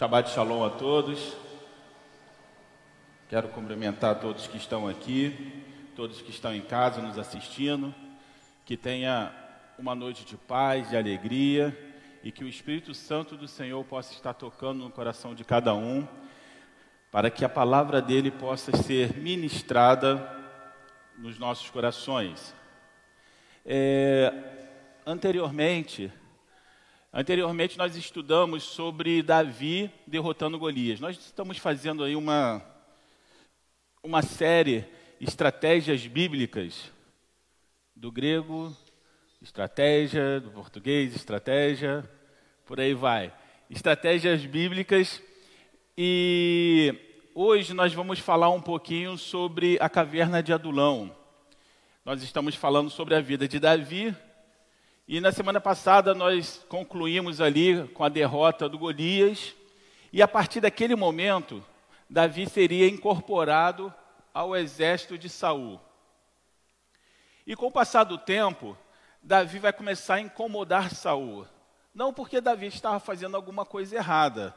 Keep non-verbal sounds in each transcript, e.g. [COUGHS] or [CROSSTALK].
Shabbat Shalom a todos. Quero cumprimentar todos que estão aqui, todos que estão em casa nos assistindo. Que tenha uma noite de paz, de alegria e que o Espírito Santo do Senhor possa estar tocando no coração de cada um, para que a palavra dele possa ser ministrada nos nossos corações. É, anteriormente, Anteriormente nós estudamos sobre Davi derrotando Golias. Nós estamos fazendo aí uma, uma série estratégias bíblicas do grego, estratégia, do português, estratégia, por aí vai. Estratégias bíblicas e hoje nós vamos falar um pouquinho sobre a caverna de Adulão. Nós estamos falando sobre a vida de Davi, e na semana passada nós concluímos ali com a derrota do Golias, e a partir daquele momento, Davi seria incorporado ao exército de Saul. E com o passar do tempo, Davi vai começar a incomodar Saul. Não porque Davi estava fazendo alguma coisa errada,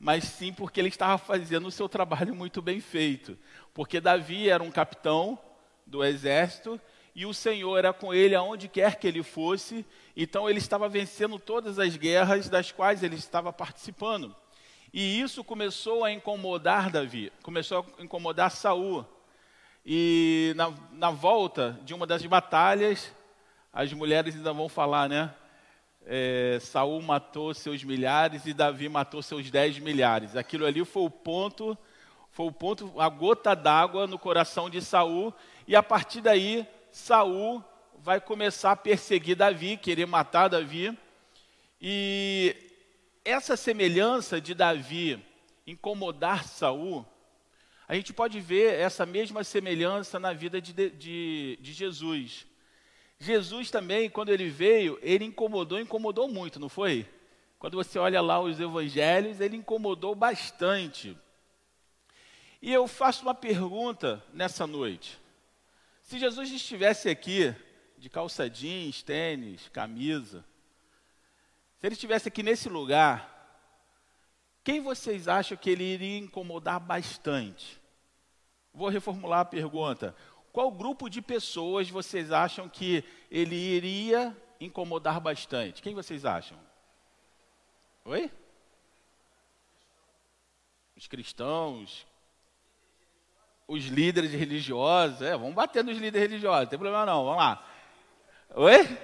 mas sim porque ele estava fazendo o seu trabalho muito bem feito. Porque Davi era um capitão do exército e o Senhor era com ele aonde quer que ele fosse, então ele estava vencendo todas as guerras das quais ele estava participando. E isso começou a incomodar Davi, começou a incomodar Saul. E na, na volta de uma das batalhas, as mulheres ainda vão falar, né? É, Saul matou seus milhares e Davi matou seus dez milhares. Aquilo ali foi o ponto, foi o ponto, a gota d'água no coração de Saul. E a partir daí Saul vai começar a perseguir Davi, querer matar Davi. E essa semelhança de Davi incomodar Saul, a gente pode ver essa mesma semelhança na vida de, de, de Jesus. Jesus também, quando ele veio, ele incomodou, incomodou muito, não foi? Quando você olha lá os evangelhos, ele incomodou bastante. E eu faço uma pergunta nessa noite. Se Jesus estivesse aqui de calça jeans, tênis, camisa, se ele estivesse aqui nesse lugar, quem vocês acham que ele iria incomodar bastante? Vou reformular a pergunta. Qual grupo de pessoas vocês acham que ele iria incomodar bastante? Quem vocês acham? Oi? Os cristãos, os líderes religiosos, é, vamos bater nos líderes religiosos, não tem problema não, vamos lá. Oi?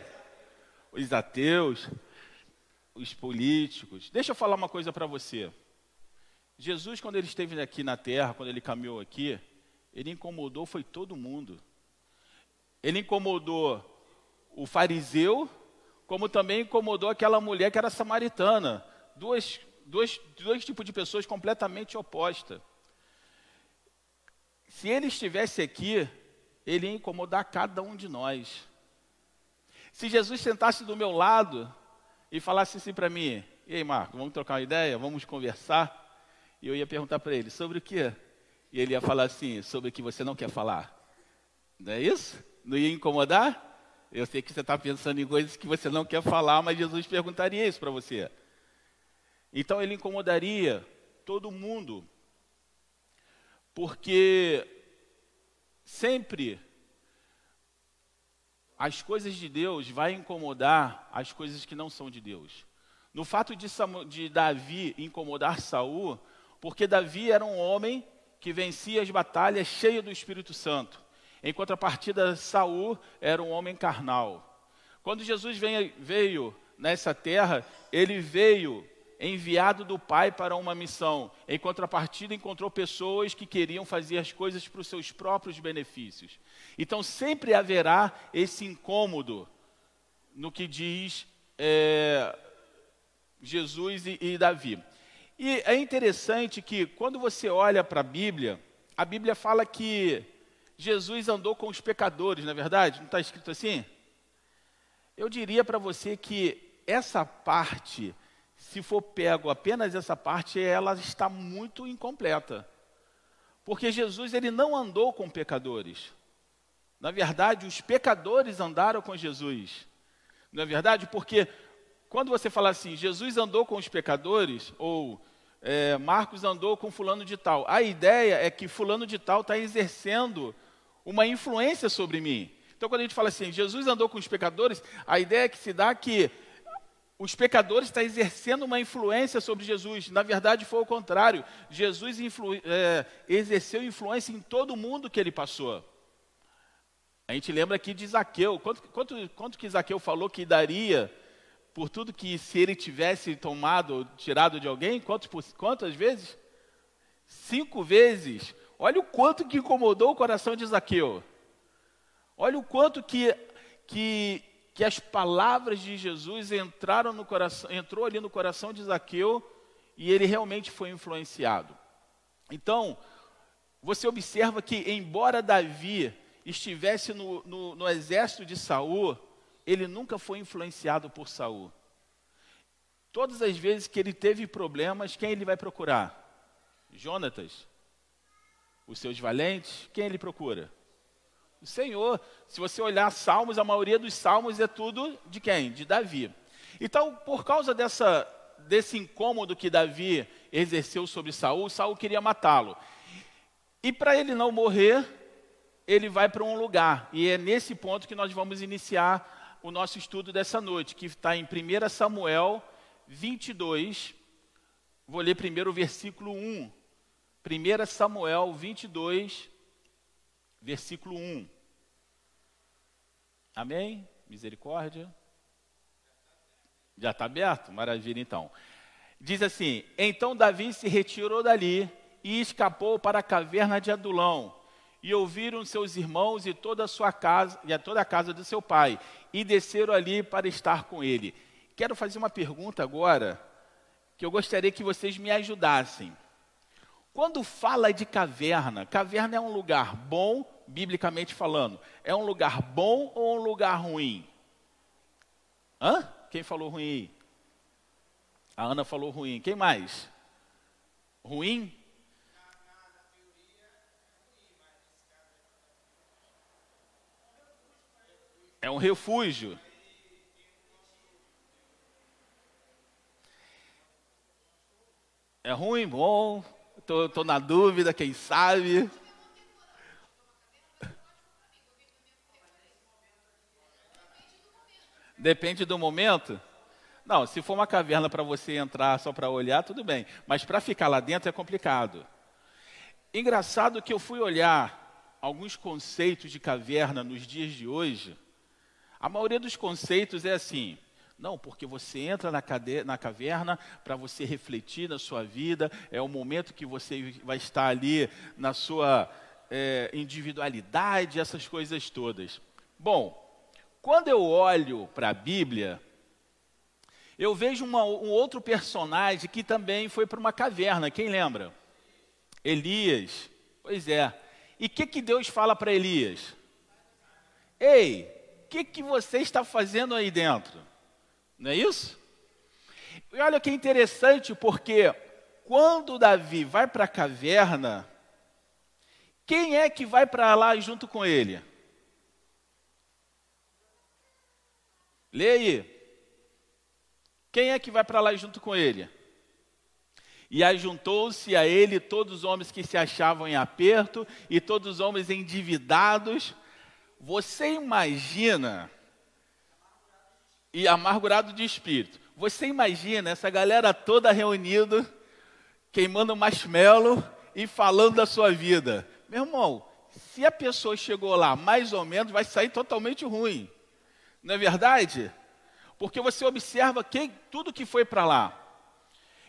Os ateus, os políticos. Deixa eu falar uma coisa para você. Jesus, quando ele esteve aqui na terra, quando ele caminhou aqui, ele incomodou foi todo mundo. Ele incomodou o fariseu, como também incomodou aquela mulher que era samaritana. Duas, dois, dois tipos de pessoas completamente opostas. Se ele estivesse aqui, ele ia incomodar cada um de nós. Se Jesus sentasse do meu lado e falasse assim para mim: E aí, Marco, vamos trocar uma ideia? Vamos conversar? E eu ia perguntar para ele: Sobre o quê? E ele ia falar assim: Sobre o que você não quer falar. Não é isso? Não ia incomodar? Eu sei que você está pensando em coisas que você não quer falar, mas Jesus perguntaria isso para você. Então ele incomodaria todo mundo porque sempre as coisas de Deus vai incomodar as coisas que não são de Deus. No fato de, de Davi incomodar Saul, porque Davi era um homem que vencia as batalhas cheio do Espírito Santo. Em contrapartida, Saul era um homem carnal. Quando Jesus veio nessa terra, ele veio enviado do Pai para uma missão. Em contrapartida, encontrou pessoas que queriam fazer as coisas para os seus próprios benefícios. Então, sempre haverá esse incômodo no que diz é, Jesus e, e Davi. E é interessante que, quando você olha para a Bíblia, a Bíblia fala que Jesus andou com os pecadores, não é verdade? Não está escrito assim? Eu diria para você que essa parte se for pego apenas essa parte, ela está muito incompleta. Porque Jesus ele não andou com pecadores. Na verdade, os pecadores andaram com Jesus. Não é verdade? Porque quando você fala assim, Jesus andou com os pecadores, ou é, Marcos andou com fulano de tal. A ideia é que fulano de tal está exercendo uma influência sobre mim. Então, quando a gente fala assim, Jesus andou com os pecadores, a ideia que se dá é que os pecadores estão exercendo uma influência sobre Jesus. Na verdade, foi o contrário. Jesus influ, é, exerceu influência em todo mundo que ele passou. A gente lembra aqui de Zaqueu. Quanto, quanto, quanto que Zaqueu falou que daria por tudo que se ele tivesse tomado, tirado de alguém, quantos, quantas vezes? Cinco vezes. Olha o quanto que incomodou o coração de Zaqueu. Olha o quanto que, que, que as palavras de Jesus entraram no coração, entrou ali no coração de Zaqueu e ele realmente foi influenciado. Então, você observa que, embora Davi estivesse no, no, no exército de Saul, ele nunca foi influenciado por Saul. Todas as vezes que ele teve problemas, quem ele vai procurar? Jonatas. Os seus valentes, quem ele procura? O Senhor. Se você olhar Salmos, a maioria dos Salmos é tudo de quem? De Davi. Então, por causa dessa, desse incômodo que Davi exerceu sobre Saul, Saul queria matá-lo. E para ele não morrer, ele vai para um lugar. E é nesse ponto que nós vamos iniciar o nosso estudo dessa noite, que está em 1 Samuel 22. Vou ler primeiro o versículo 1. 1 Samuel 22, versículo 1. Amém? Misericórdia. Já está aberto? Maravilha, então. Diz assim: Então Davi se retirou dali e escapou para a caverna de Adulão e ouviram seus irmãos e toda a sua casa e a toda a casa do seu pai e desceram ali para estar com ele. Quero fazer uma pergunta agora que eu gostaria que vocês me ajudassem. Quando fala de caverna, caverna é um lugar bom, biblicamente falando. É um lugar bom ou um lugar ruim? Hã? Quem falou ruim? A Ana falou ruim. Quem mais? Ruim? É um refúgio. É ruim, bom. Estou na dúvida, quem sabe. Depende do momento? Não, se for uma caverna para você entrar só para olhar, tudo bem. Mas para ficar lá dentro é complicado. Engraçado que eu fui olhar alguns conceitos de caverna nos dias de hoje. A maioria dos conceitos é assim: não, porque você entra na, cade... na caverna para você refletir na sua vida, é o momento que você vai estar ali na sua é, individualidade, essas coisas todas. Bom, quando eu olho para a Bíblia, eu vejo uma, um outro personagem que também foi para uma caverna, quem lembra? Elias. Pois é. E o que, que Deus fala para Elias? Ei, que, que você está fazendo aí dentro? Não é isso? E olha que interessante, porque quando Davi vai para a caverna, quem é que vai para lá junto com ele? Lê aí. Quem é que vai para lá junto com ele? E ajuntou-se a ele todos os homens que se achavam em aperto e todos os homens endividados você imagina, e amargurado de espírito, você imagina essa galera toda reunida, queimando marshmallow e falando da sua vida. Meu irmão, se a pessoa chegou lá mais ou menos, vai sair totalmente ruim. Não é verdade? Porque você observa quem, tudo que foi para lá.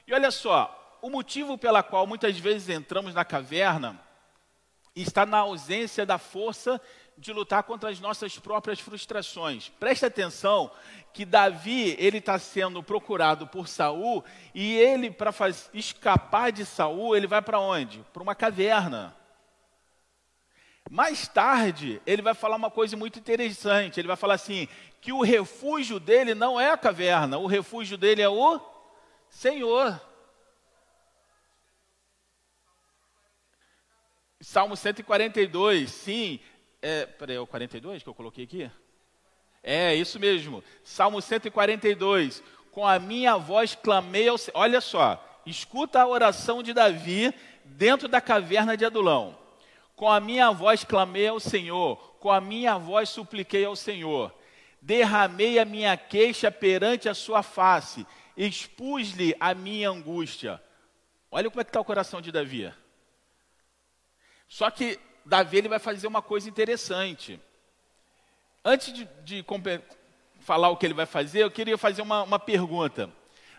E olha só, o motivo pela qual muitas vezes entramos na caverna está na ausência da força de lutar contra as nossas próprias frustrações. Preste atenção que Davi ele está sendo procurado por Saul e ele para escapar de Saul ele vai para onde? Para uma caverna. Mais tarde ele vai falar uma coisa muito interessante. Ele vai falar assim que o refúgio dele não é a caverna, o refúgio dele é o Senhor. Salmo 142, sim, é, peraí, é o 42 que eu coloquei aqui? É, isso mesmo. Salmo 142. Com a minha voz clamei ao Senhor. Olha só, escuta a oração de Davi dentro da caverna de Adulão. Com a minha voz clamei ao Senhor, com a minha voz supliquei ao Senhor. Derramei a minha queixa perante a sua face, expus-lhe a minha angústia. Olha como é que está o coração de Davi. Só que Davi ele vai fazer uma coisa interessante. Antes de, de falar o que ele vai fazer, eu queria fazer uma, uma pergunta.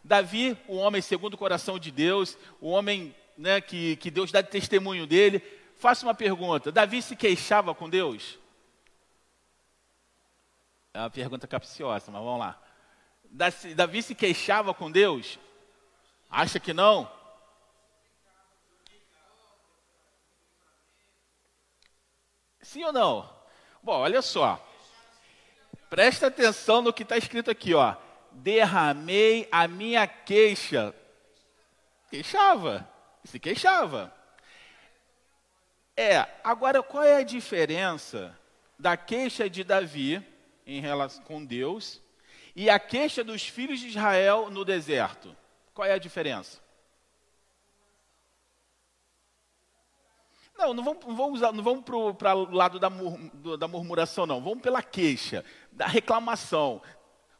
Davi, o homem segundo o coração de Deus, o homem né, que, que Deus dá testemunho dele, faço uma pergunta: Davi se queixava com Deus? É uma pergunta capciosa, mas vamos lá. Davi se queixava com Deus? Acha que não? Sim ou não? Bom, olha só. Presta atenção no que está escrito aqui, ó. Derramei a minha queixa. Queixava. Se queixava. É, agora qual é a diferença da queixa de Davi em relação com Deus e a queixa dos filhos de Israel no deserto? Qual é a diferença? Não, não vamos, não vamos, não vamos para o lado da, mur, da murmuração, não. Vamos pela queixa, da reclamação.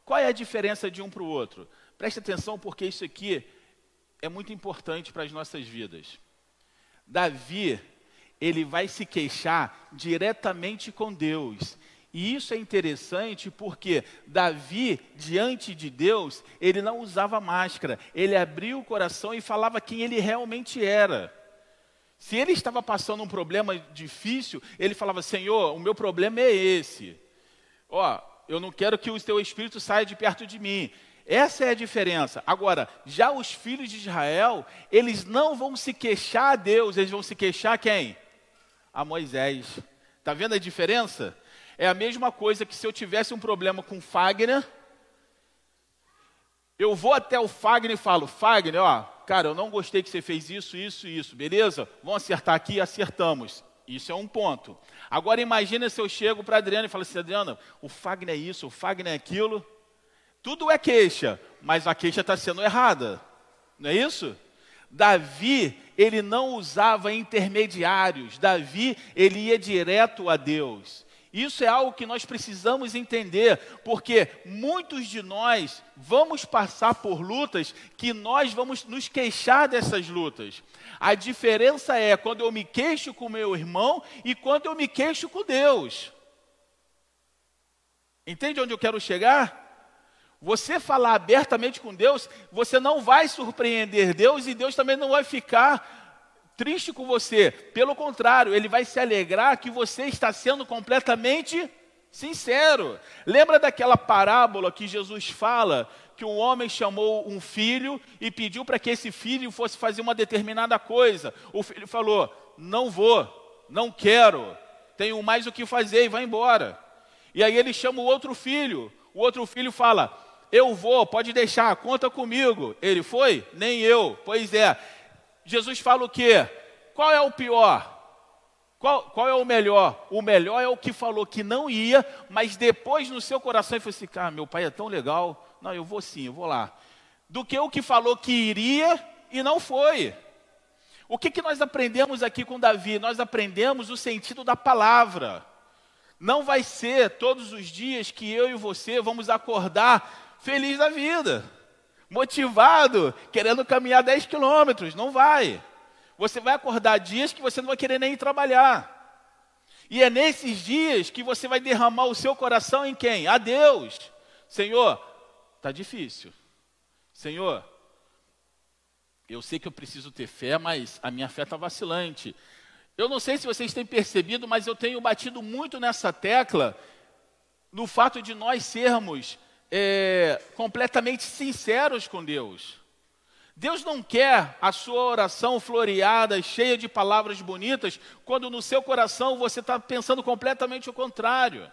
Qual é a diferença de um para o outro? Preste atenção, porque isso aqui é muito importante para as nossas vidas. Davi ele vai se queixar diretamente com Deus. E isso é interessante porque Davi, diante de Deus, ele não usava máscara, ele abriu o coração e falava quem ele realmente era. Se ele estava passando um problema difícil, ele falava: Senhor, o meu problema é esse. Ó, eu não quero que o teu espírito saia de perto de mim. Essa é a diferença. Agora, já os filhos de Israel, eles não vão se queixar a Deus, eles vão se queixar a quem? a Moisés. Está vendo a diferença? É a mesma coisa que se eu tivesse um problema com Fagner, eu vou até o Fagner e falo, Fagner, ó, cara, eu não gostei que você fez isso, isso e isso, beleza? Vamos acertar aqui, acertamos. Isso é um ponto. Agora imagina se eu chego para Adriana e falo assim, Adriana, o Fagner é isso, o Fagner é aquilo. Tudo é queixa, mas a queixa está sendo errada. Não é isso? Davi, ele não usava intermediários. Davi, ele ia direto a Deus. Isso é algo que nós precisamos entender, porque muitos de nós vamos passar por lutas que nós vamos nos queixar dessas lutas. A diferença é quando eu me queixo com meu irmão e quando eu me queixo com Deus. Entende onde eu quero chegar? Você falar abertamente com Deus, você não vai surpreender Deus e Deus também não vai ficar triste com você. Pelo contrário, ele vai se alegrar que você está sendo completamente sincero. Lembra daquela parábola que Jesus fala que um homem chamou um filho e pediu para que esse filho fosse fazer uma determinada coisa. O filho falou: "Não vou, não quero, tenho mais o que fazer" e vai embora. E aí ele chama o outro filho. O outro filho fala: eu vou, pode deixar, conta comigo. Ele foi? Nem eu. Pois é. Jesus fala o quê? Qual é o pior? Qual, qual, é o melhor? O melhor é o que falou que não ia, mas depois no seu coração ele falou assim: cara, meu pai é tão legal, não, eu vou sim, eu vou lá. Do que o que falou que iria e não foi. O que, que nós aprendemos aqui com Davi? Nós aprendemos o sentido da palavra. Não vai ser todos os dias que eu e você vamos acordar feliz da vida, motivado, querendo caminhar 10 quilômetros. Não vai. Você vai acordar dias que você não vai querer nem trabalhar. E é nesses dias que você vai derramar o seu coração em quem? A Deus. Senhor, está difícil. Senhor, eu sei que eu preciso ter fé, mas a minha fé está vacilante. Eu não sei se vocês têm percebido, mas eu tenho batido muito nessa tecla no fato de nós sermos é, completamente sinceros com Deus. Deus não quer a sua oração floreada, cheia de palavras bonitas, quando no seu coração você está pensando completamente o contrário.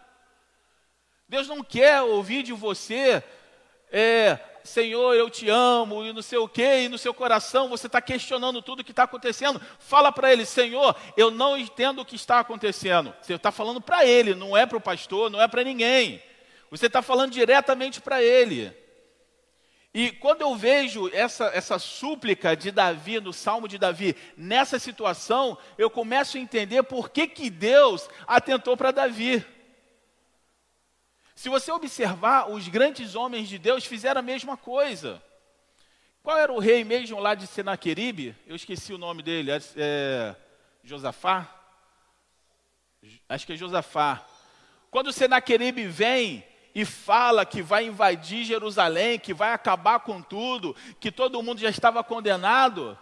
Deus não quer ouvir de você, é, Senhor, eu te amo, e não sei o quê, e no seu coração você está questionando tudo o que está acontecendo. Fala para ele, Senhor, eu não entendo o que está acontecendo. Você está falando para ele, não é para o pastor, não é para ninguém. Você está falando diretamente para ele. E quando eu vejo essa, essa súplica de Davi, no Salmo de Davi, nessa situação, eu começo a entender por que, que Deus atentou para Davi. Se você observar, os grandes homens de Deus fizeram a mesma coisa. Qual era o rei mesmo lá de Senaqueribe? Eu esqueci o nome dele. É, é Josafá? Acho que é Josafá. Quando Senaqueribe vem e fala que vai invadir Jerusalém, que vai acabar com tudo, que todo mundo já estava condenado,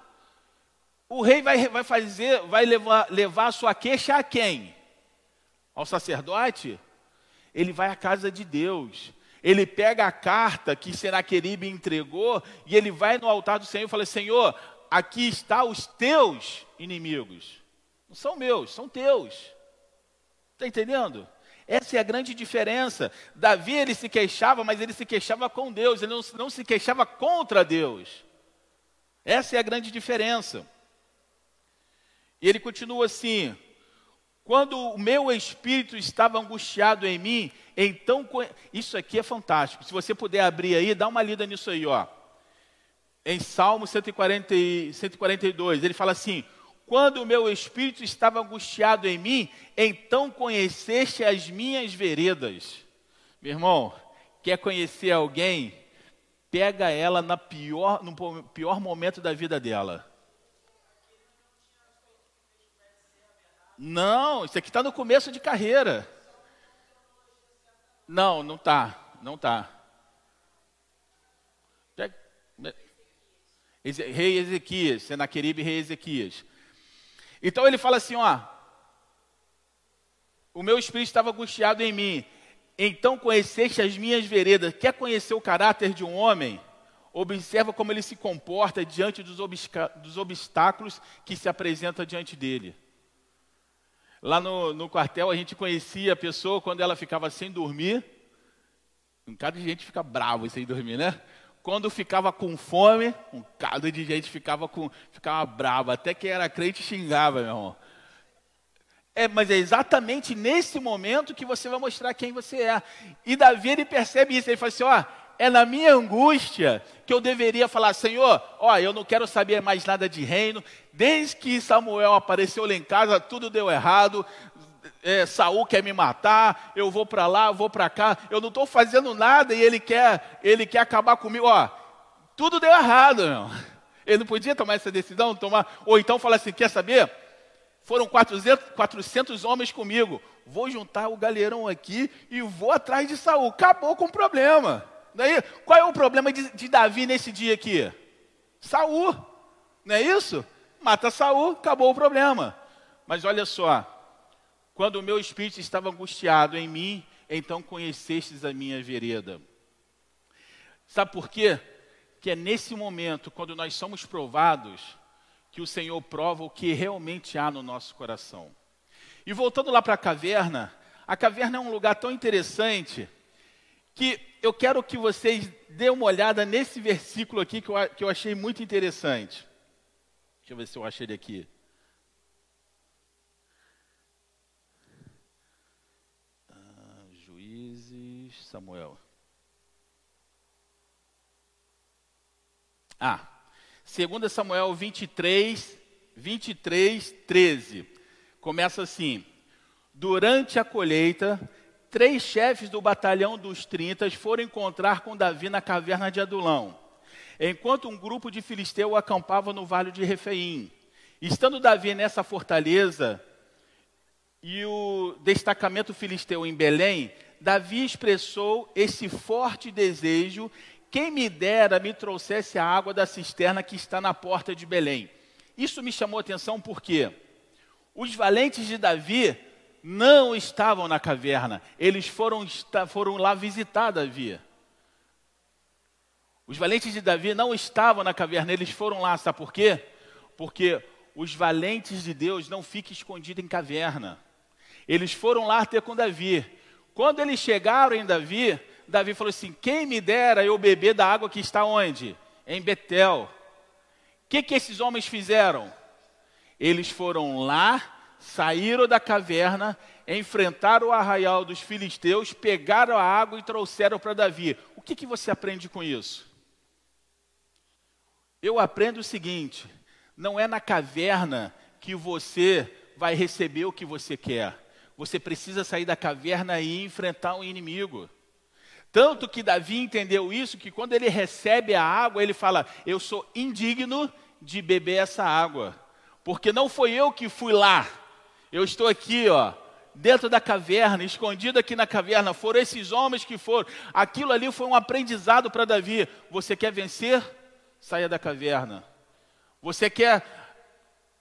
o rei vai, vai fazer, vai levar, levar sua queixa a quem? Ao sacerdote? Ele vai à casa de Deus. Ele pega a carta que Senaqueribe entregou e ele vai no altar do Senhor e fala: Senhor, aqui está os teus inimigos. Não são meus, são teus. Está entendendo? Essa é a grande diferença. Davi ele se queixava, mas ele se queixava com Deus, ele não, não se queixava contra Deus. Essa é a grande diferença. E ele continua assim: quando o meu espírito estava angustiado em mim, então isso aqui é fantástico. Se você puder abrir aí, dá uma lida nisso aí, ó. Em Salmo 140, 142, ele fala assim: quando o meu espírito estava angustiado em mim, então conheceste as minhas veredas. Meu irmão, quer conhecer alguém? Pega ela na pior, no pior momento da vida dela. Não, isso aqui está no começo de carreira. Não, não está, não está. Rei Ezequias, Senaqueribe, rei Ezequias. Então ele fala assim: ó, o meu espírito estava angustiado em mim, então conheceste as minhas veredas. Quer conhecer o caráter de um homem? Observa como ele se comporta diante dos, dos obstáculos que se apresenta diante dele. Lá no, no, quartel a gente conhecia a pessoa quando ela ficava sem dormir. Um cara de gente fica bravo sem dormir, né? Quando ficava com fome, um bocado de gente ficava, com, ficava brava, até quem era crente xingava, meu irmão. É, mas é exatamente nesse momento que você vai mostrar quem você é. E Davi ele percebe isso, ele fala assim: ó, é na minha angústia que eu deveria falar, Senhor, ó, eu não quero saber mais nada de reino. Desde que Samuel apareceu lá em casa, tudo deu errado é, Saul quer me matar, eu vou para lá, eu vou para cá, eu não estou fazendo nada e ele quer, ele quer acabar comigo. Ó, tudo deu errado, meu. Ele não podia tomar essa decisão, tomar, ou então falar assim, quer saber? Foram 400, 400 homens comigo, vou juntar o galerão aqui e vou atrás de Saul. Acabou com o problema. Daí, qual é o problema de, de Davi nesse dia aqui? Saul, não é isso? Mata Saul, acabou o problema. Mas olha só, quando o meu espírito estava angustiado em mim, então conhecestes a minha vereda. Sabe por quê? Que é nesse momento, quando nós somos provados, que o Senhor prova o que realmente há no nosso coração. E voltando lá para a caverna, a caverna é um lugar tão interessante que eu quero que vocês dêem uma olhada nesse versículo aqui que eu, que eu achei muito interessante. Deixa eu ver se eu achei ele aqui. Samuel. Ah, 2 Samuel 23, 23, 13. Começa assim: Durante a colheita, três chefes do batalhão dos 30 foram encontrar com Davi na caverna de Adulão, enquanto um grupo de filisteus acampava no vale de Refeim. Estando Davi nessa fortaleza e o destacamento filisteu em Belém, Davi expressou esse forte desejo: quem me dera me trouxesse a água da cisterna que está na porta de Belém. Isso me chamou atenção porque os valentes de Davi não estavam na caverna, eles foram, foram lá visitar Davi. Os valentes de Davi não estavam na caverna, eles foram lá, sabe por quê? Porque os valentes de Deus não ficam escondidos em caverna. Eles foram lá ter com Davi. Quando eles chegaram em Davi, Davi falou assim: Quem me dera eu beber da água que está onde? Em Betel. O que, que esses homens fizeram? Eles foram lá, saíram da caverna, enfrentaram o arraial dos filisteus, pegaram a água e trouxeram para Davi. O que, que você aprende com isso? eu aprendo o seguinte: não é na caverna que você vai receber o que você quer. Você precisa sair da caverna e enfrentar um inimigo. Tanto que Davi entendeu isso, que quando ele recebe a água, ele fala: Eu sou indigno de beber essa água, porque não foi eu que fui lá, eu estou aqui, ó, dentro da caverna, escondido aqui na caverna, foram esses homens que foram. Aquilo ali foi um aprendizado para Davi. Você quer vencer? Saia da caverna. Você quer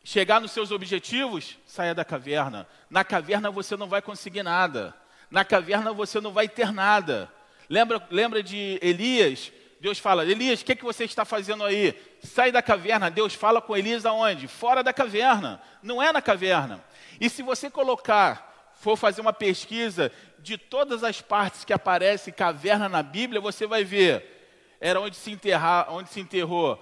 chegar nos seus objetivos? Saia da caverna. Na caverna você não vai conseguir nada. Na caverna você não vai ter nada. Lembra, lembra de Elias? Deus fala, Elias, o que, que você está fazendo aí? Sai da caverna. Deus fala com Elias aonde? Fora da caverna. Não é na caverna. E se você colocar, for fazer uma pesquisa de todas as partes que aparece caverna na Bíblia, você vai ver. Era onde se, enterrar, onde se enterrou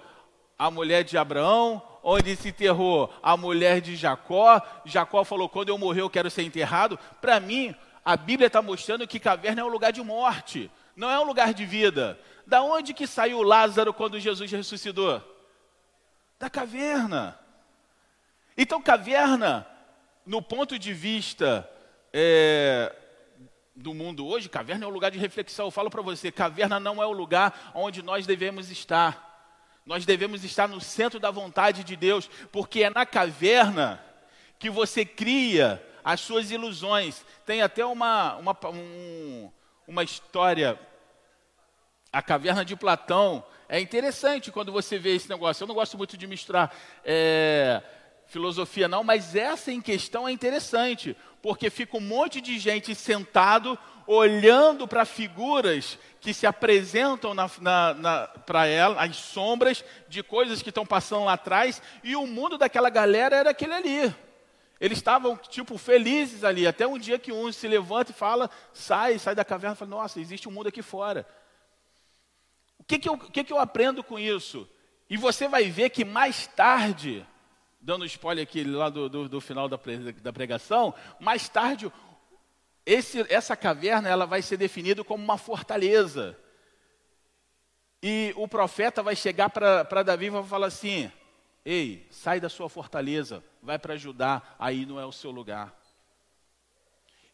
a mulher de Abraão, onde se enterrou a mulher de Jacó. Jacó falou: quando eu morrer, eu quero ser enterrado. Para mim, a Bíblia está mostrando que caverna é um lugar de morte, não é um lugar de vida. Da onde que saiu Lázaro quando Jesus ressuscitou? Da caverna. Então, caverna, no ponto de vista é, do mundo hoje, caverna é um lugar de reflexão. Eu falo para você, caverna não é o lugar onde nós devemos estar. Nós devemos estar no centro da vontade de Deus, porque é na caverna que você cria as suas ilusões. Tem até uma, uma, um, uma história, a caverna de Platão. É interessante quando você vê esse negócio. Eu não gosto muito de misturar é, filosofia, não, mas essa em questão é interessante, porque fica um monte de gente sentado olhando para figuras que se apresentam para ela, as sombras de coisas que estão passando lá atrás, e o mundo daquela galera era aquele ali. Eles estavam, tipo, felizes ali, até um dia que um se levanta e fala, sai, sai da caverna fala, nossa, existe um mundo aqui fora. O que, que, eu, que, que eu aprendo com isso? E você vai ver que mais tarde, dando spoiler aqui lá do, do, do final da, da pregação, mais tarde, esse, essa caverna ela vai ser definida como uma fortaleza. E o profeta vai chegar para Davi e vai falar assim: Ei, sai da sua fortaleza, vai para Judá, aí não é o seu lugar.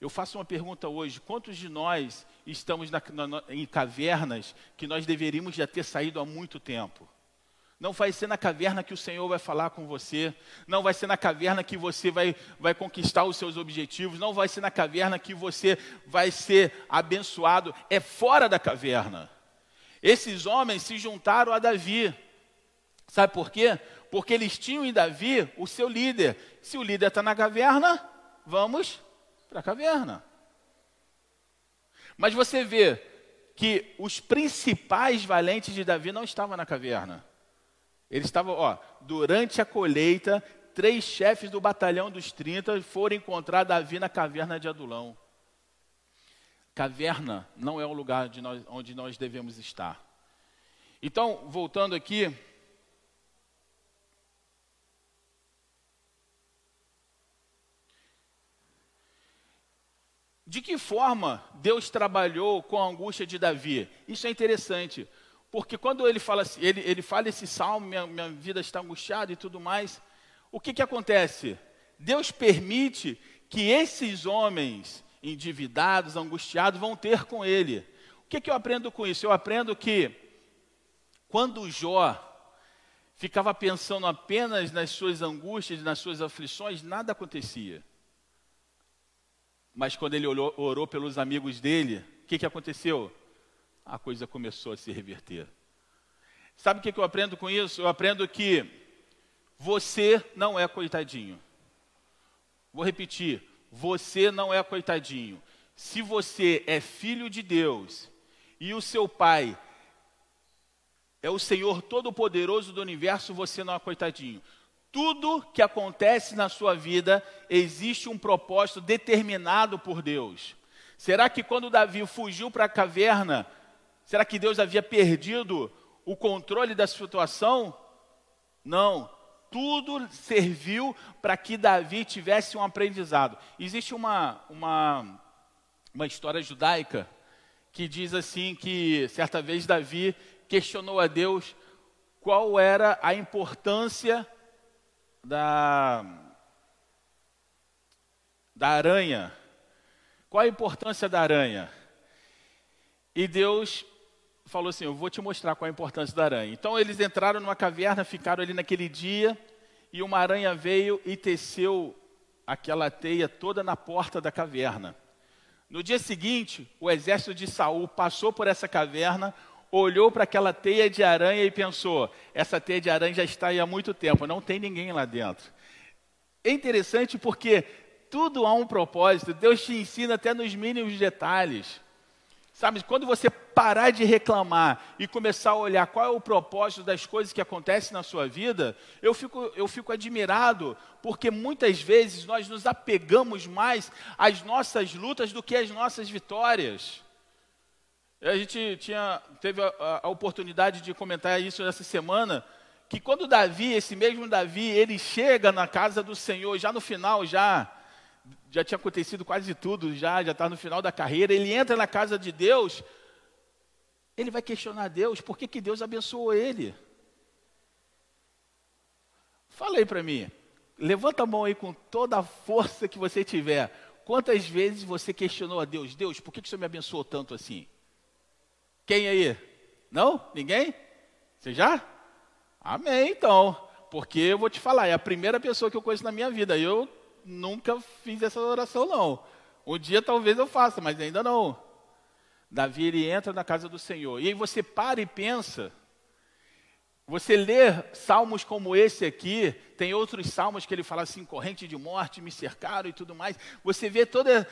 Eu faço uma pergunta hoje: quantos de nós estamos na, na, em cavernas que nós deveríamos já ter saído há muito tempo? Não vai ser na caverna que o Senhor vai falar com você. Não vai ser na caverna que você vai, vai conquistar os seus objetivos. Não vai ser na caverna que você vai ser abençoado. É fora da caverna. Esses homens se juntaram a Davi. Sabe por quê? porque eles tinham em Davi o seu líder. Se o líder está na caverna, vamos para a caverna. Mas você vê que os principais valentes de Davi não estavam na caverna. Eles estavam, ó, durante a colheita, três chefes do batalhão dos 30 foram encontrar Davi na caverna de Adulão. Caverna não é o lugar nós, onde nós devemos estar. Então, voltando aqui, De que forma Deus trabalhou com a angústia de Davi? Isso é interessante, porque quando ele fala, ele, ele fala esse salmo, minha, minha vida está angustiada e tudo mais, o que, que acontece? Deus permite que esses homens endividados, angustiados, vão ter com ele. O que, que eu aprendo com isso? Eu aprendo que quando Jó ficava pensando apenas nas suas angústias, nas suas aflições, nada acontecia. Mas quando ele orou, orou pelos amigos dele, o que, que aconteceu? A coisa começou a se reverter. Sabe o que, eu aprendo com isso? Eu aprendo que você não é coitadinho. Vou repetir: você não é coitadinho. Se você é filho de Deus e o seu pai é o Senhor Todo-Poderoso do universo, você não é coitadinho. Tudo que acontece na sua vida existe um propósito determinado por Deus. Será que quando Davi fugiu para a caverna, será que Deus havia perdido o controle da situação? Não. Tudo serviu para que Davi tivesse um aprendizado. Existe uma, uma, uma história judaica que diz assim que certa vez Davi questionou a Deus qual era a importância da, da aranha. Qual a importância da aranha? E Deus falou assim: Eu vou te mostrar qual a importância da aranha. Então eles entraram numa caverna, ficaram ali naquele dia, e uma aranha veio e teceu aquela teia toda na porta da caverna. No dia seguinte, o exército de Saul passou por essa caverna, olhou para aquela teia de aranha e pensou: essa teia de aranha já está aí há muito tempo, não tem ninguém lá dentro. É interessante porque tudo há um propósito, Deus te ensina até nos mínimos detalhes. Sabe, quando você parar de reclamar e começar a olhar qual é o propósito das coisas que acontecem na sua vida, eu fico, eu fico admirado, porque muitas vezes nós nos apegamos mais às nossas lutas do que às nossas vitórias. A gente tinha, teve a, a oportunidade de comentar isso essa semana, que quando Davi, esse mesmo Davi, ele chega na casa do Senhor, já no final, já já tinha acontecido quase tudo, já já está no final da carreira. Ele entra na casa de Deus, ele vai questionar Deus, por que, que Deus abençoou ele? Fala aí para mim, levanta a mão aí com toda a força que você tiver. Quantas vezes você questionou a Deus? Deus, por que, que o Senhor me abençoou tanto assim? Quem aí? Não? Ninguém? Você já? Amém, então. Porque eu vou te falar, é a primeira pessoa que eu conheço na minha vida. Eu nunca fiz essa oração, não. Um dia talvez eu faça, mas ainda não. Davi ele entra na casa do Senhor. E aí você para e pensa. Você lê salmos como esse aqui, tem outros salmos que ele fala assim: corrente de morte, me cercaram e tudo mais. Você vê toda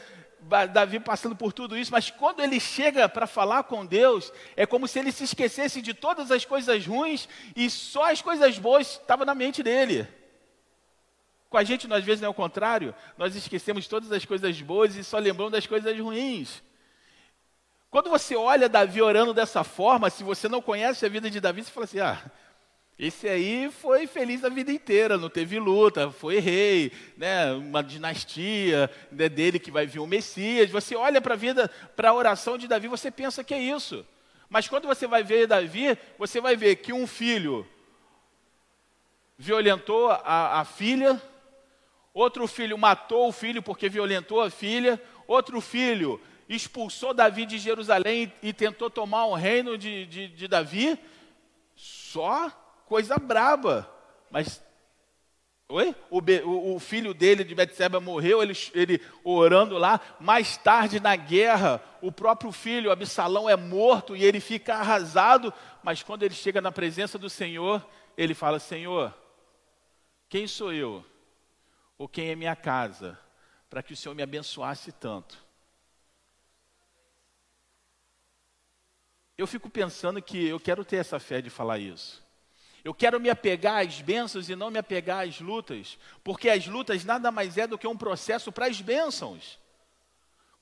Davi passando por tudo isso, mas quando ele chega para falar com Deus, é como se ele se esquecesse de todas as coisas ruins e só as coisas boas estavam na mente dele. Com a gente, às vezes, não é o contrário. Nós esquecemos todas as coisas boas e só lembramos das coisas ruins. Quando você olha Davi orando dessa forma, se você não conhece a vida de Davi, você fala assim: ah, esse aí foi feliz a vida inteira, não teve luta, foi rei, né, uma dinastia né, dele que vai vir o Messias. Você olha para a vida, para a oração de Davi, você pensa que é isso. Mas quando você vai ver Davi, você vai ver que um filho violentou a, a filha, Outro filho matou o filho porque violentou a filha. Outro filho expulsou Davi de Jerusalém e tentou tomar o reino de, de, de Davi. Só coisa braba. Mas Oi? O, o, o, filho dele de Betseba morreu, ele, ele orando lá. Mais tarde, na guerra, o próprio filho, Absalão, é morto e ele fica arrasado. Mas quando ele chega na presença do Senhor, ele fala: Senhor, quem sou eu ou quem é minha casa, para que o Senhor me abençoasse tanto. Eu fico pensando que eu quero ter essa fé de falar isso. Eu quero me apegar às bênçãos e não me apegar às lutas, porque as lutas nada mais é do que um processo para as bênçãos.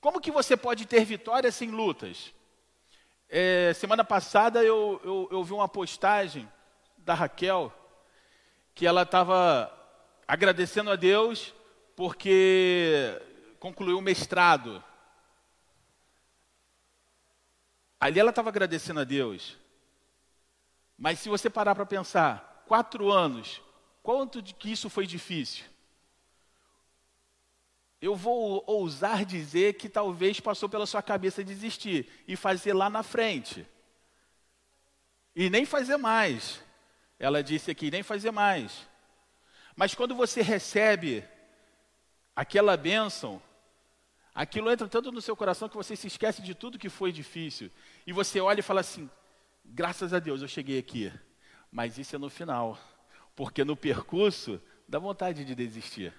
Como que você pode ter vitória sem lutas? É, semana passada eu, eu, eu vi uma postagem da Raquel, que ela estava agradecendo a Deus porque concluiu o mestrado. Ali ela estava agradecendo a Deus. Mas se você parar para pensar, quatro anos, quanto de que isso foi difícil? Eu vou ousar dizer que talvez passou pela sua cabeça desistir e fazer lá na frente. E nem fazer mais. Ela disse aqui, nem fazer mais. Mas quando você recebe aquela bênção, aquilo entra tanto no seu coração que você se esquece de tudo que foi difícil. E você olha e fala assim: graças a Deus eu cheguei aqui. Mas isso é no final, porque no percurso dá vontade de desistir.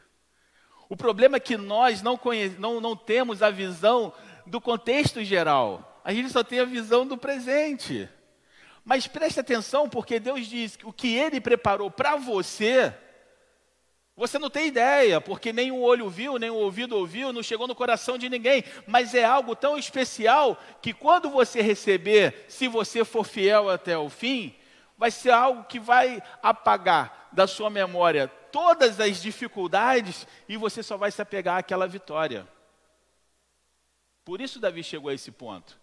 O problema é que nós não, não, não temos a visão do contexto geral, a gente só tem a visão do presente. Mas preste atenção, porque Deus diz que o que Ele preparou para você você não tem ideia, porque nem o olho viu, nem o ouvido ouviu, não chegou no coração de ninguém, mas é algo tão especial que quando você receber, se você for fiel até o fim, vai ser algo que vai apagar da sua memória todas as dificuldades e você só vai se apegar àquela vitória. Por isso Davi chegou a esse ponto.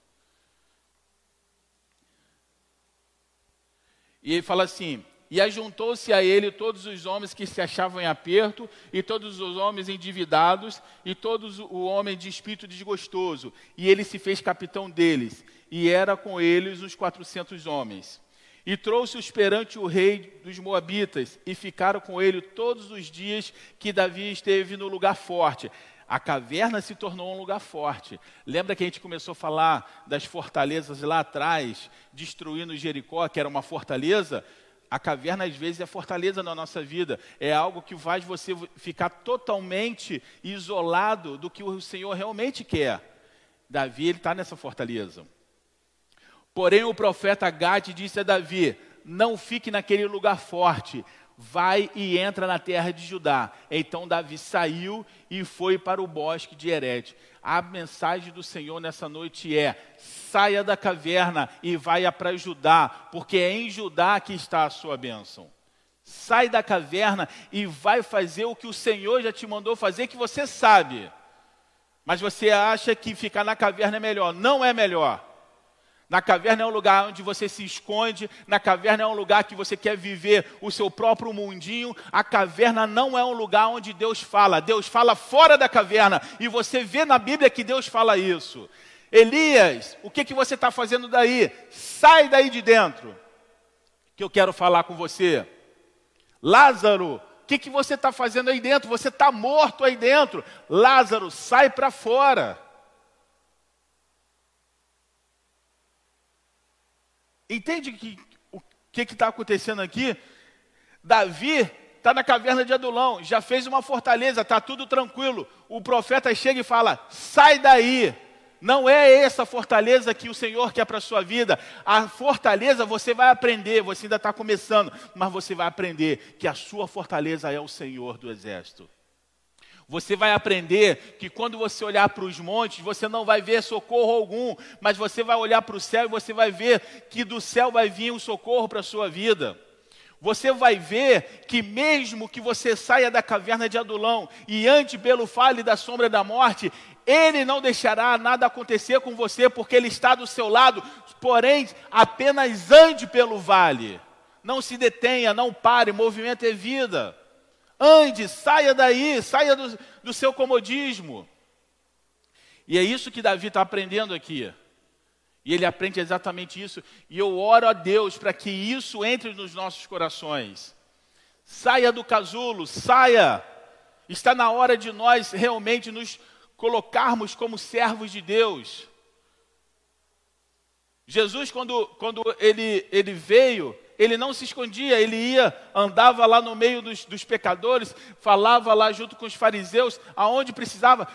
E ele fala assim: E ajuntou-se a ele todos os homens que se achavam em aperto, e todos os homens endividados, e todos o homem de espírito desgostoso. E ele se fez capitão deles, e era com eles os quatrocentos homens. E trouxe-os perante o rei dos Moabitas, e ficaram com ele todos os dias que Davi esteve no lugar forte. A caverna se tornou um lugar forte. Lembra que a gente começou a falar das fortalezas lá atrás, destruindo Jericó, que era uma fortaleza? A caverna, às vezes, é fortaleza na nossa vida. É algo que faz você ficar totalmente isolado do que o Senhor realmente quer. Davi, ele está nessa fortaleza. Porém, o profeta Gade disse a Davi: Não fique naquele lugar forte, vai e entra na terra de Judá. Então Davi saiu e foi para o bosque de Herete. A mensagem do Senhor nessa noite é: saia da caverna e vai para Judá, porque é em Judá que está a sua bênção. Sai da caverna e vai fazer o que o Senhor já te mandou fazer, que você sabe. Mas você acha que ficar na caverna é melhor. Não é melhor. Na caverna é um lugar onde você se esconde, na caverna é um lugar que você quer viver o seu próprio mundinho. A caverna não é um lugar onde Deus fala. Deus fala fora da caverna e você vê na Bíblia que Deus fala isso. Elias, o que, que você está fazendo daí? Sai daí de dentro, que eu quero falar com você. Lázaro, o que, que você está fazendo aí dentro? Você está morto aí dentro. Lázaro, sai para fora. Entende que, o que está acontecendo aqui? Davi está na caverna de Adulão, já fez uma fortaleza, está tudo tranquilo. O profeta chega e fala: sai daí. Não é essa fortaleza que o Senhor quer para a sua vida. A fortaleza você vai aprender, você ainda está começando, mas você vai aprender que a sua fortaleza é o Senhor do exército. Você vai aprender que quando você olhar para os montes, você não vai ver socorro algum, mas você vai olhar para o céu e você vai ver que do céu vai vir o socorro para a sua vida. Você vai ver que mesmo que você saia da caverna de Adulão e ande pelo vale da sombra da morte, ele não deixará nada acontecer com você, porque ele está do seu lado, porém, apenas ande pelo vale. Não se detenha, não pare, movimento é vida. Ande, saia daí, saia do, do seu comodismo. E é isso que Davi está aprendendo aqui. E ele aprende exatamente isso. E eu oro a Deus para que isso entre nos nossos corações. Saia do casulo, saia. Está na hora de nós realmente nos colocarmos como servos de Deus. Jesus, quando, quando ele, ele veio, ele não se escondia, ele ia, andava lá no meio dos, dos pecadores, falava lá junto com os fariseus, aonde precisava,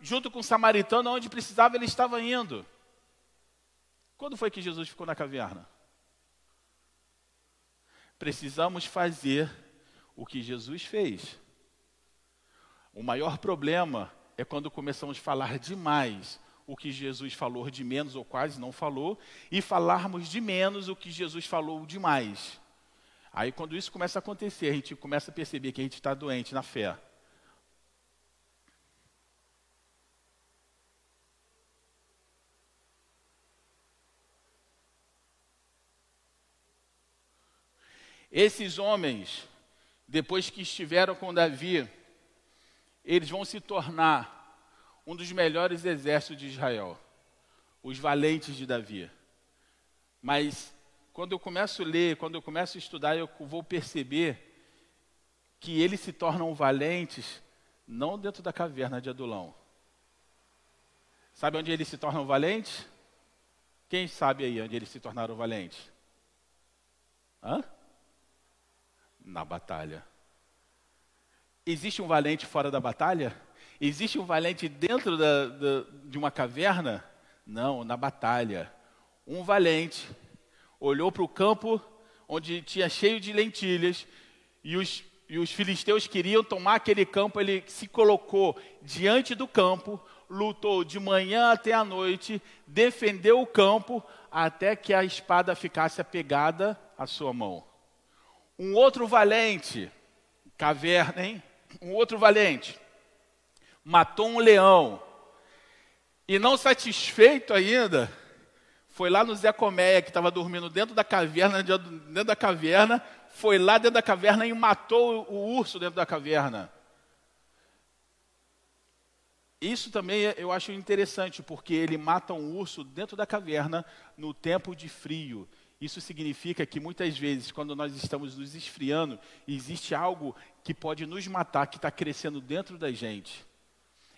junto com o samaritano, aonde precisava, ele estava indo. Quando foi que Jesus ficou na caverna? Precisamos fazer o que Jesus fez. O maior problema é quando começamos a falar demais o que Jesus falou de menos ou quase não falou, e falarmos de menos o que Jesus falou de mais. Aí, quando isso começa a acontecer, a gente começa a perceber que a gente está doente na fé. Esses homens, depois que estiveram com Davi, eles vão se tornar um dos melhores exércitos de Israel, os valentes de Davi. Mas quando eu começo a ler, quando eu começo a estudar, eu vou perceber que eles se tornam valentes não dentro da caverna de Adulão. Sabe onde eles se tornam valentes? Quem sabe aí onde eles se tornaram valentes? Hã? Na batalha. Existe um valente fora da batalha? Existe um valente dentro da, da, de uma caverna? Não, na batalha. Um valente olhou para o campo onde tinha cheio de lentilhas e os, e os filisteus queriam tomar aquele campo. Ele se colocou diante do campo, lutou de manhã até a noite, defendeu o campo até que a espada ficasse apegada à sua mão. Um outro valente, caverna, hein? Um outro valente matou um leão e não satisfeito ainda, foi lá no Zé Colmeia, que estava dormindo dentro da caverna, dentro da caverna, foi lá dentro da caverna e matou o urso dentro da caverna. Isso também eu acho interessante, porque ele mata um urso dentro da caverna no tempo de frio. Isso significa que muitas vezes, quando nós estamos nos esfriando, existe algo que pode nos matar, que está crescendo dentro da gente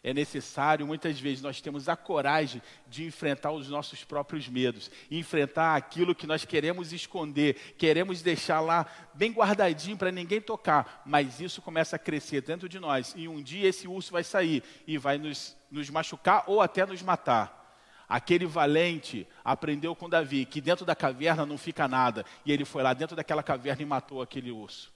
é necessário, muitas vezes, nós temos a coragem de enfrentar os nossos próprios medos, enfrentar aquilo que nós queremos esconder, queremos deixar lá bem guardadinho para ninguém tocar, mas isso começa a crescer dentro de nós, e um dia esse urso vai sair e vai nos, nos machucar ou até nos matar. Aquele valente aprendeu com Davi que dentro da caverna não fica nada, e ele foi lá dentro daquela caverna e matou aquele urso.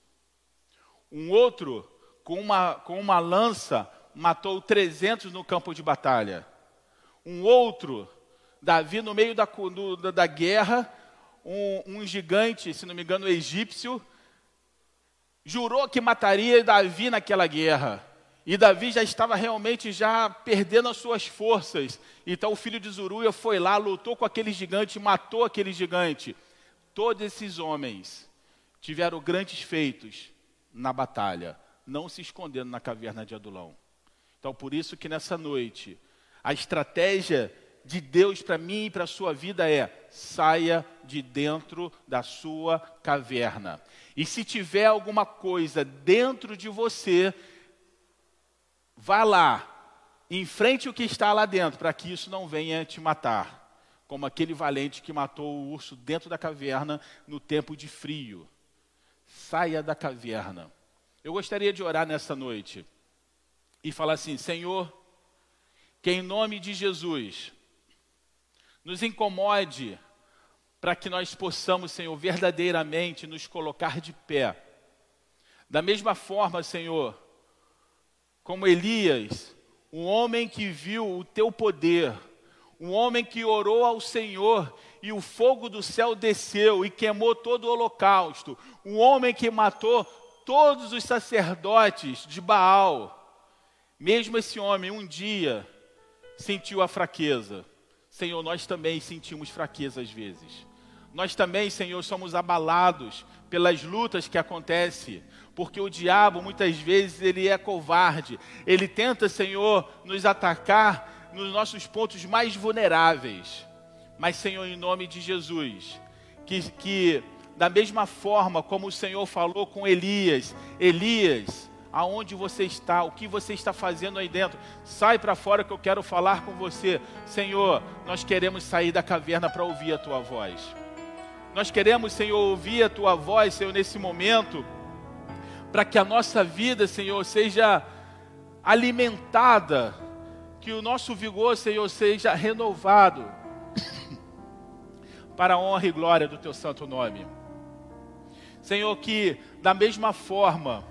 Um outro, com uma, com uma lança, matou 300 no campo de batalha. Um outro, Davi, no meio da, da guerra, um, um, gigante, se não me engano, egípcio, jurou que mataria Davi naquela guerra. E Davi já estava realmente já perdendo as suas forças. Então o filho de Zuruia foi lá, lutou com aquele gigante, matou aquele gigante. Todos esses homens tiveram grandes feitos na batalha, não se escondendo na caverna de Adulão. Então, por isso que nessa noite, a estratégia de Deus para mim e para a sua vida é: saia de dentro da sua caverna. E se tiver alguma coisa dentro de você, vá lá, enfrente o que está lá dentro, para que isso não venha te matar. Como aquele valente que matou o urso dentro da caverna no tempo de frio. Saia da caverna. Eu gostaria de orar nessa noite e falar assim: Senhor, que em nome de Jesus nos incomode para que nós possamos, Senhor, verdadeiramente nos colocar de pé. Da mesma forma, Senhor, como Elias, um homem que viu o teu poder, um homem que orou ao Senhor e o fogo do céu desceu e queimou todo o holocausto, um homem que matou todos os sacerdotes de Baal mesmo esse homem um dia sentiu a fraqueza. Senhor, nós também sentimos fraqueza às vezes. Nós também, Senhor, somos abalados pelas lutas que acontecem, porque o diabo muitas vezes ele é covarde. Ele tenta, Senhor, nos atacar nos nossos pontos mais vulneráveis. Mas, Senhor, em nome de Jesus, que, que da mesma forma como o Senhor falou com Elias, Elias, aonde você está, o que você está fazendo aí dentro. Sai para fora que eu quero falar com você. Senhor, nós queremos sair da caverna para ouvir a tua voz. Nós queremos, Senhor, ouvir a tua voz, Senhor, nesse momento, para que a nossa vida, Senhor, seja alimentada, que o nosso vigor, Senhor, seja renovado, [COUGHS] para a honra e glória do teu santo nome. Senhor, que da mesma forma,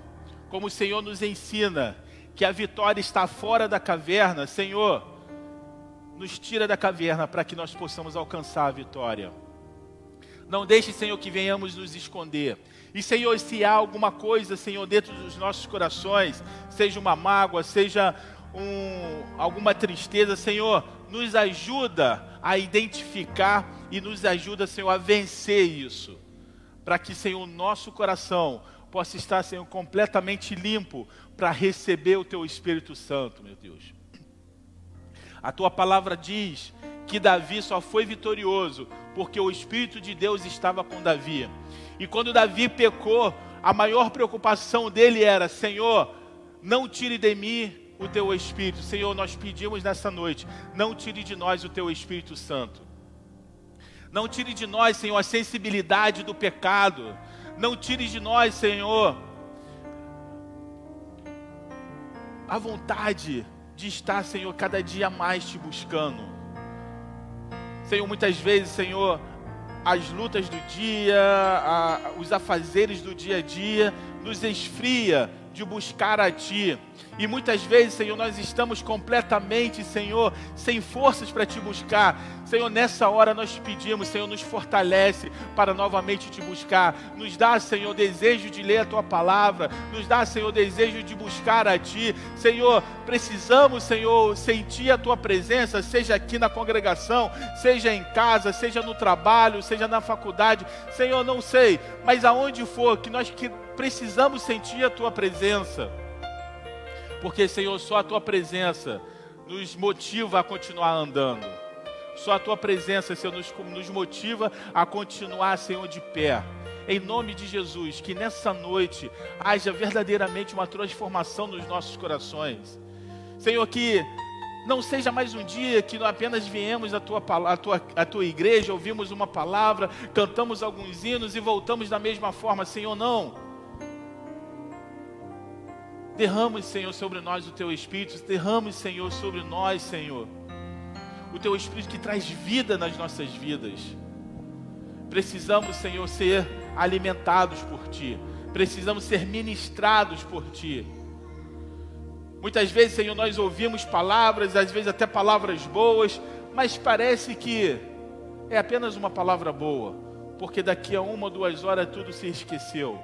como o Senhor nos ensina que a vitória está fora da caverna, Senhor, nos tira da caverna para que nós possamos alcançar a vitória. Não deixe, Senhor, que venhamos nos esconder. E, Senhor, se há alguma coisa, Senhor, dentro dos nossos corações, seja uma mágoa, seja um, alguma tristeza, Senhor, nos ajuda a identificar e nos ajuda, Senhor, a vencer isso. Para que, Senhor, o nosso coração possa estar, Senhor, completamente limpo para receber o Teu Espírito Santo, meu Deus. A Tua palavra diz que Davi só foi vitorioso porque o Espírito de Deus estava com Davi. E quando Davi pecou, a maior preocupação dele era: Senhor, não tire de mim o teu Espírito. Senhor, nós pedimos nessa noite: não tire de nós o teu Espírito Santo. Não tire de nós, Senhor, a sensibilidade do pecado. Não tire de nós, Senhor, a vontade de estar, Senhor, cada dia mais te buscando. Senhor, muitas vezes, Senhor, as lutas do dia, a, os afazeres do dia a dia nos esfria de buscar a Ti. E muitas vezes, Senhor, nós estamos completamente, Senhor, sem forças para te buscar. Senhor, nessa hora nós pedimos, Senhor, nos fortalece para novamente te buscar. Nos dá, Senhor, desejo de ler a tua palavra. Nos dá, Senhor, desejo de buscar a ti. Senhor, precisamos, Senhor, sentir a tua presença, seja aqui na congregação, seja em casa, seja no trabalho, seja na faculdade. Senhor, não sei, mas aonde for que nós que precisamos sentir a tua presença. Porque, Senhor, só a tua presença nos motiva a continuar andando. Só a tua presença, Senhor, nos, motiva a continuar, Senhor, de pé. Em nome de Jesus, que nessa noite haja verdadeiramente uma transformação nos nossos corações. Senhor, que não seja mais um dia que apenas viemos à tua, à, tua, à tua igreja, ouvimos uma palavra, cantamos alguns hinos e voltamos da mesma forma. Senhor, não Derrame, Senhor, sobre nós o teu Espírito. Derrame, Senhor, sobre nós, Senhor. O teu Espírito que traz vida nas nossas vidas. Precisamos, Senhor, ser alimentados por Ti. Precisamos ser ministrados por Ti. Muitas vezes, Senhor, nós ouvimos palavras, às vezes até palavras boas, mas parece que é apenas uma palavra boa, porque daqui a uma ou duas horas tudo se esqueceu.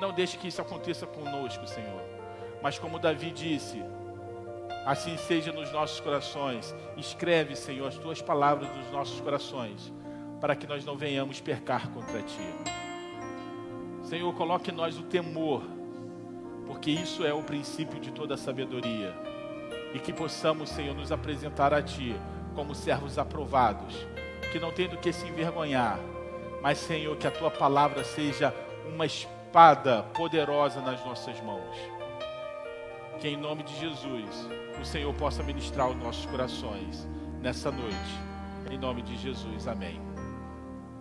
Não deixe que isso aconteça conosco, Senhor. Mas como Davi disse, assim seja nos nossos corações. Escreve, Senhor, as tuas palavras nos nossos corações, para que nós não venhamos percar contra ti. Senhor, coloque em nós o temor, porque isso é o princípio de toda a sabedoria. E que possamos, Senhor, nos apresentar a Ti como servos aprovados, que não tendo que se envergonhar, mas, Senhor, que a Tua palavra seja uma espada poderosa nas nossas mãos. Que em nome de Jesus o Senhor possa ministrar os nossos corações nessa noite. Em nome de Jesus, amém.